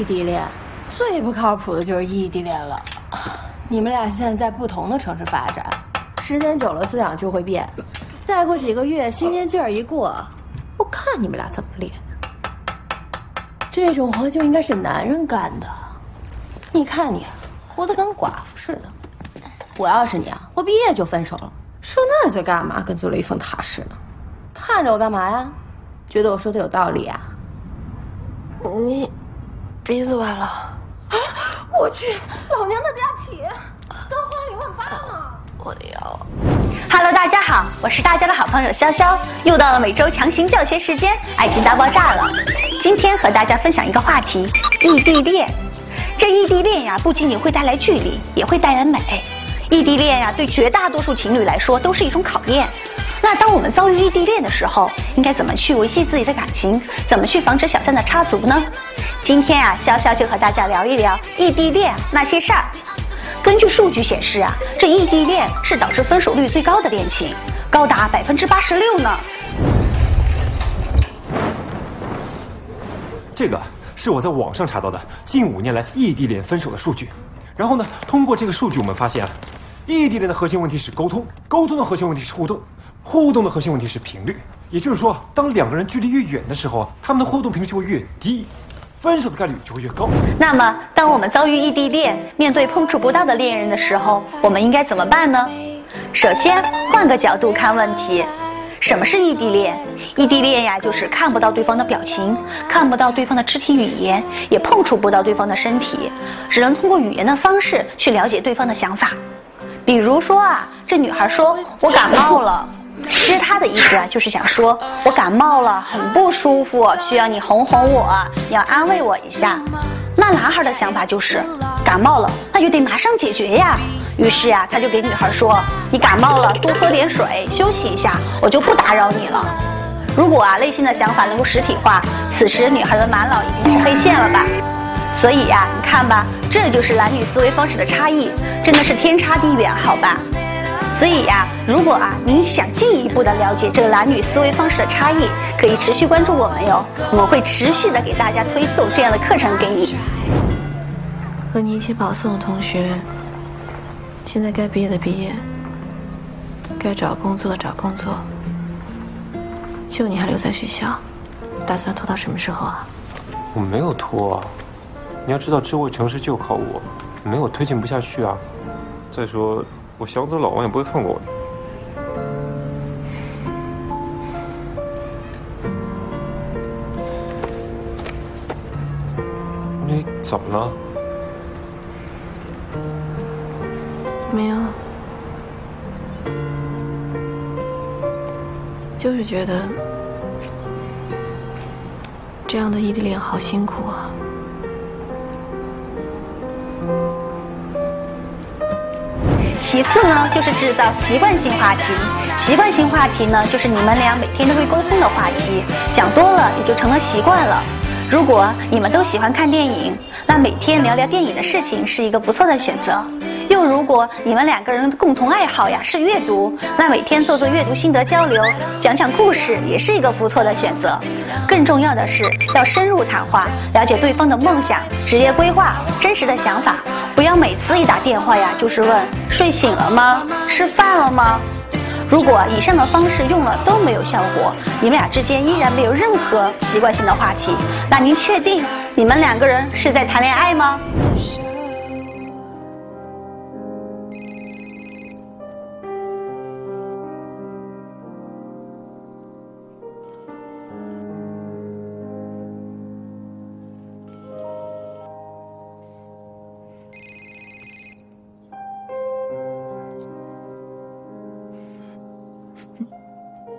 异地恋，最不靠谱的就是异地恋了。你们俩现在在不同的城市发展，时间久了思想就会变。再过几个月，新鲜劲儿一过，我看你们俩怎么练。这种活就应该是男人干的。你看你，活得跟寡妇似的。我要是你啊，我毕业就分手了。说那嘴干嘛？跟做了一封塔似的。看着我干嘛呀？觉得我说的有道理啊？你鼻子歪了。啊！我去，老娘的假期刚花了一万八呢。我的腰。Hello，大家好，我是大家的好朋友潇潇，又到了每周强行教学时间，爱情大爆炸了。今天和大家分享一个话题：异地恋。这异地恋呀，不仅仅会带来距离，也会带来美。异地恋呀，对绝大多数情侣来说都是一种考验。那当我们遭遇异地恋的时候，应该怎么去维系自己的感情？怎么去防止小三的插足呢？今天啊，潇潇就和大家聊一聊异地恋那些事儿。根据数据显示啊，这异地恋是导致分手率最高的恋情，高达百分之八十六呢。这个是我在网上查到的近五年来异地恋分手的数据。然后呢，通过这个数据，我们发现啊。异地恋的核心问题是沟通，沟通的核心问题是互动，互动的核心问题是频率。也就是说，当两个人距离越远的时候，他们的互动频率就会越低，分手的概率就会越高。那么，当我们遭遇异地恋，面对碰触不到的恋人的时候，我们应该怎么办呢？首先，换个角度看问题，什么是异地恋？异地恋呀，就是看不到对方的表情，看不到对方的肢体语言，也碰触不到对方的身体，只能通过语言的方式去了解对方的想法。比如说啊，这女孩说：“我感冒了。”其实她的意思啊，就是想说：“我感冒了，很不舒服，需要你哄哄我，你要安慰我一下。”那男孩的想法就是：“感冒了，那就得马上解决呀。”于是啊，他就给女孩说：“你感冒了，多喝点水，休息一下，我就不打扰你了。”如果啊，内心的想法能够实体化，此时女孩的满脑已经是黑线了吧？所以呀，你看吧，这就是男女思维方式的差异，真的是天差地远，好吧？所以呀，如果啊你想进一步的了解这个男女思维方式的差异，可以持续关注我们哟，我们会持续的给大家推送这样的课程给你。和你一起保送的同学，现在该毕业的毕业，该找工作的找工作，就你还留在学校，打算拖到什么时候啊？我没有拖啊。你要知道，智慧城市就靠我，没有推进不下去啊！再说，我想走，老王也不会放过我。你怎么了？没有，就是觉得这样的异地恋好辛苦啊。其次呢，就是制造习惯性话题。习惯性话题呢，就是你们俩每天都会沟通的话题，讲多了也就成了习惯了。如果你们都喜欢看电影，那每天聊聊电影的事情是一个不错的选择。如果你们两个人的共同爱好呀是阅读，那每天做做阅读心得交流，讲讲故事也是一个不错的选择。更重要的是要深入谈话，了解对方的梦想、职业规划、真实的想法，不要每次一打电话呀就是问睡醒了吗？吃饭了吗？如果以上的方式用了都没有效果，你们俩之间依然没有任何习惯性的话题，那您确定你们两个人是在谈恋爱吗？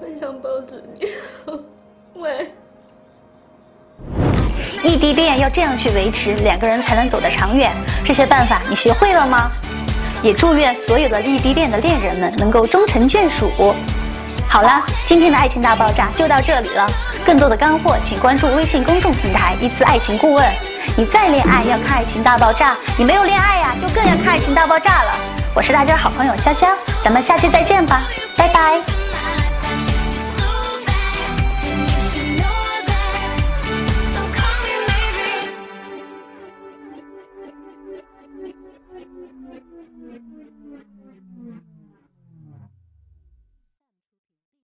我想抱着你，喂。异地恋要这样去维持，两个人才能走得长远。这些办法你学会了吗？也祝愿所有的异地恋的恋人们能够终成眷属。好了，今天的爱情大爆炸就到这里了。更多的干货，请关注微信公众平台“一次爱情顾问”。你再恋爱要看《爱情大爆炸》，你没有恋爱呀，就更要看《爱情大爆炸》了。我是大家好朋友潇潇，咱们下期再见吧，拜拜。